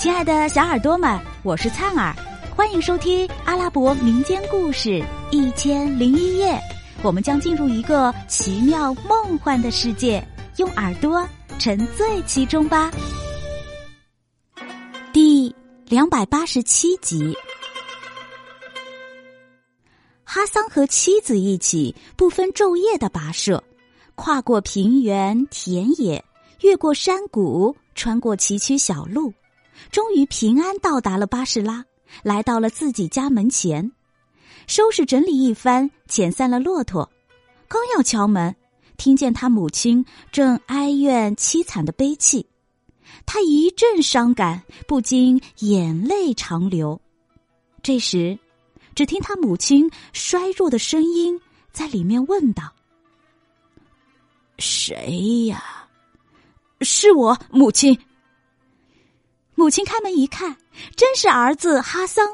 亲爱的小耳朵们，我是灿儿，欢迎收听阿拉伯民间故事《一千零一夜》。我们将进入一个奇妙梦幻的世界，用耳朵沉醉其中吧。第两百八十七集，哈桑和妻子一起不分昼夜的跋涉，跨过平原田野，越过山谷，穿过崎岖小路。终于平安到达了巴士拉，来到了自己家门前，收拾整理一番，遣散了骆驼。刚要敲门，听见他母亲正哀怨凄惨的悲泣，他一阵伤感，不禁眼泪长流。这时，只听他母亲衰弱的声音在里面问道：“谁呀？”“是我母亲。”母亲开门一看，真是儿子哈桑，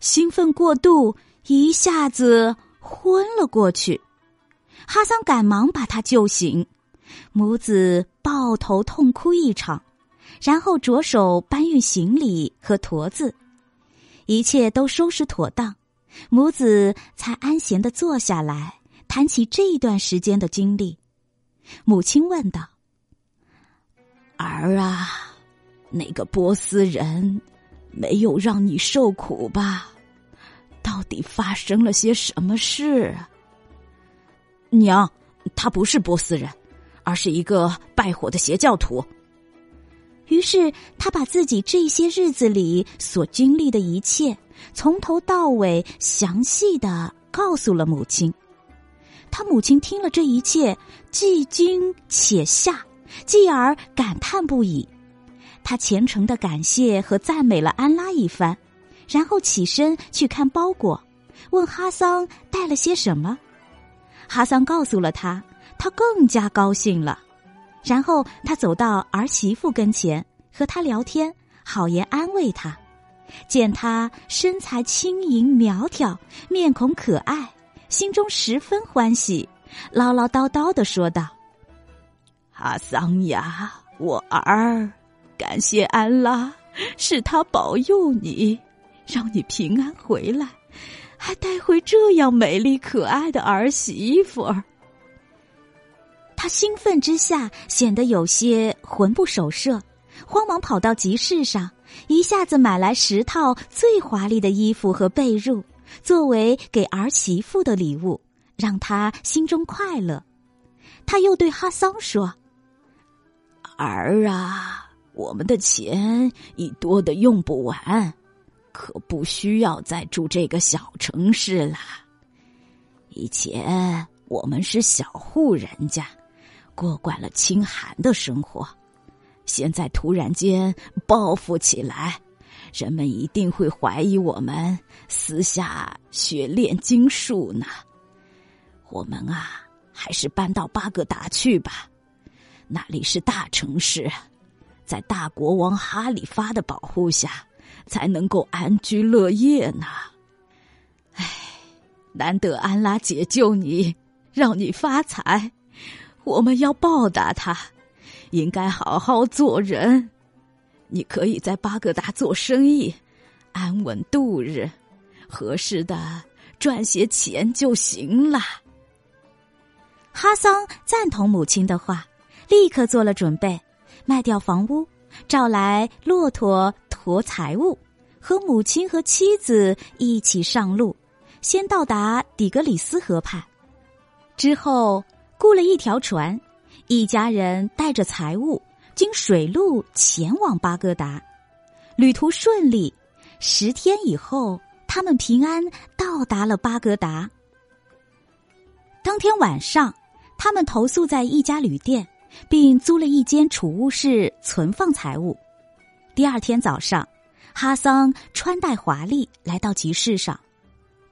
兴奋过度，一下子昏了过去。哈桑赶忙把他救醒，母子抱头痛哭一场，然后着手搬运行李和驼子，一切都收拾妥当，母子才安闲的坐下来谈起这一段时间的经历。母亲问道：“儿啊。”那个波斯人没有让你受苦吧？到底发生了些什么事？娘，他不是波斯人，而是一个拜火的邪教徒。于是他把自己这些日子里所经历的一切，从头到尾详细的告诉了母亲。他母亲听了这一切，既惊且吓，继而感叹不已。他虔诚的感谢和赞美了安拉一番，然后起身去看包裹，问哈桑带了些什么。哈桑告诉了他，他更加高兴了。然后他走到儿媳妇跟前，和她聊天，好言安慰她。见她身材轻盈苗条，面孔可爱，心中十分欢喜，唠唠叨叨的说道：“哈桑呀，我儿。”感谢安拉，是他保佑你，让你平安回来，还带回这样美丽可爱的儿媳妇儿。他兴奋之下显得有些魂不守舍，慌忙跑到集市上，一下子买来十套最华丽的衣服和被褥，作为给儿媳妇的礼物，让他心中快乐。他又对哈桑说：“儿啊。”我们的钱已多的用不完，可不需要再住这个小城市了。以前我们是小户人家，过惯了清寒的生活，现在突然间报复起来，人们一定会怀疑我们私下学炼金术呢。我们啊，还是搬到巴格达去吧，那里是大城市。在大国王哈里发的保护下，才能够安居乐业呢。唉，难得安拉解救你，让你发财，我们要报答他，应该好好做人。你可以在巴格达做生意，安稳度日，合适的赚些钱就行了。哈桑赞同母亲的话，立刻做了准备。卖掉房屋，找来骆驼驮财物，和母亲和妻子一起上路，先到达底格里斯河畔，之后雇了一条船，一家人带着财物经水路前往巴格达，旅途顺利。十天以后，他们平安到达了巴格达。当天晚上，他们投宿在一家旅店。并租了一间储物室存放财物。第二天早上，哈桑穿戴华丽来到集市上。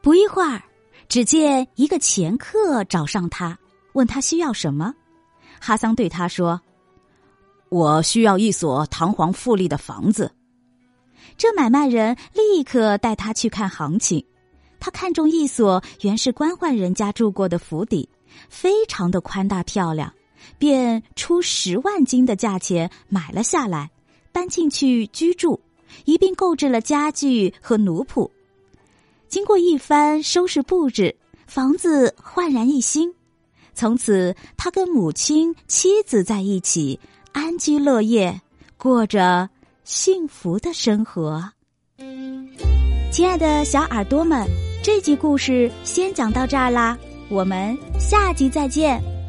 不一会儿，只见一个前客找上他，问他需要什么。哈桑对他说：“我需要一所堂皇富丽的房子。”这买卖人立刻带他去看行情。他看中一所原是官宦人家住过的府邸，非常的宽大漂亮。便出十万金的价钱买了下来，搬进去居住，一并购置了家具和奴仆。经过一番收拾布置，房子焕然一新。从此，他跟母亲、妻子在一起，安居乐业，过着幸福的生活。亲爱的小耳朵们，这集故事先讲到这儿啦，我们下集再见。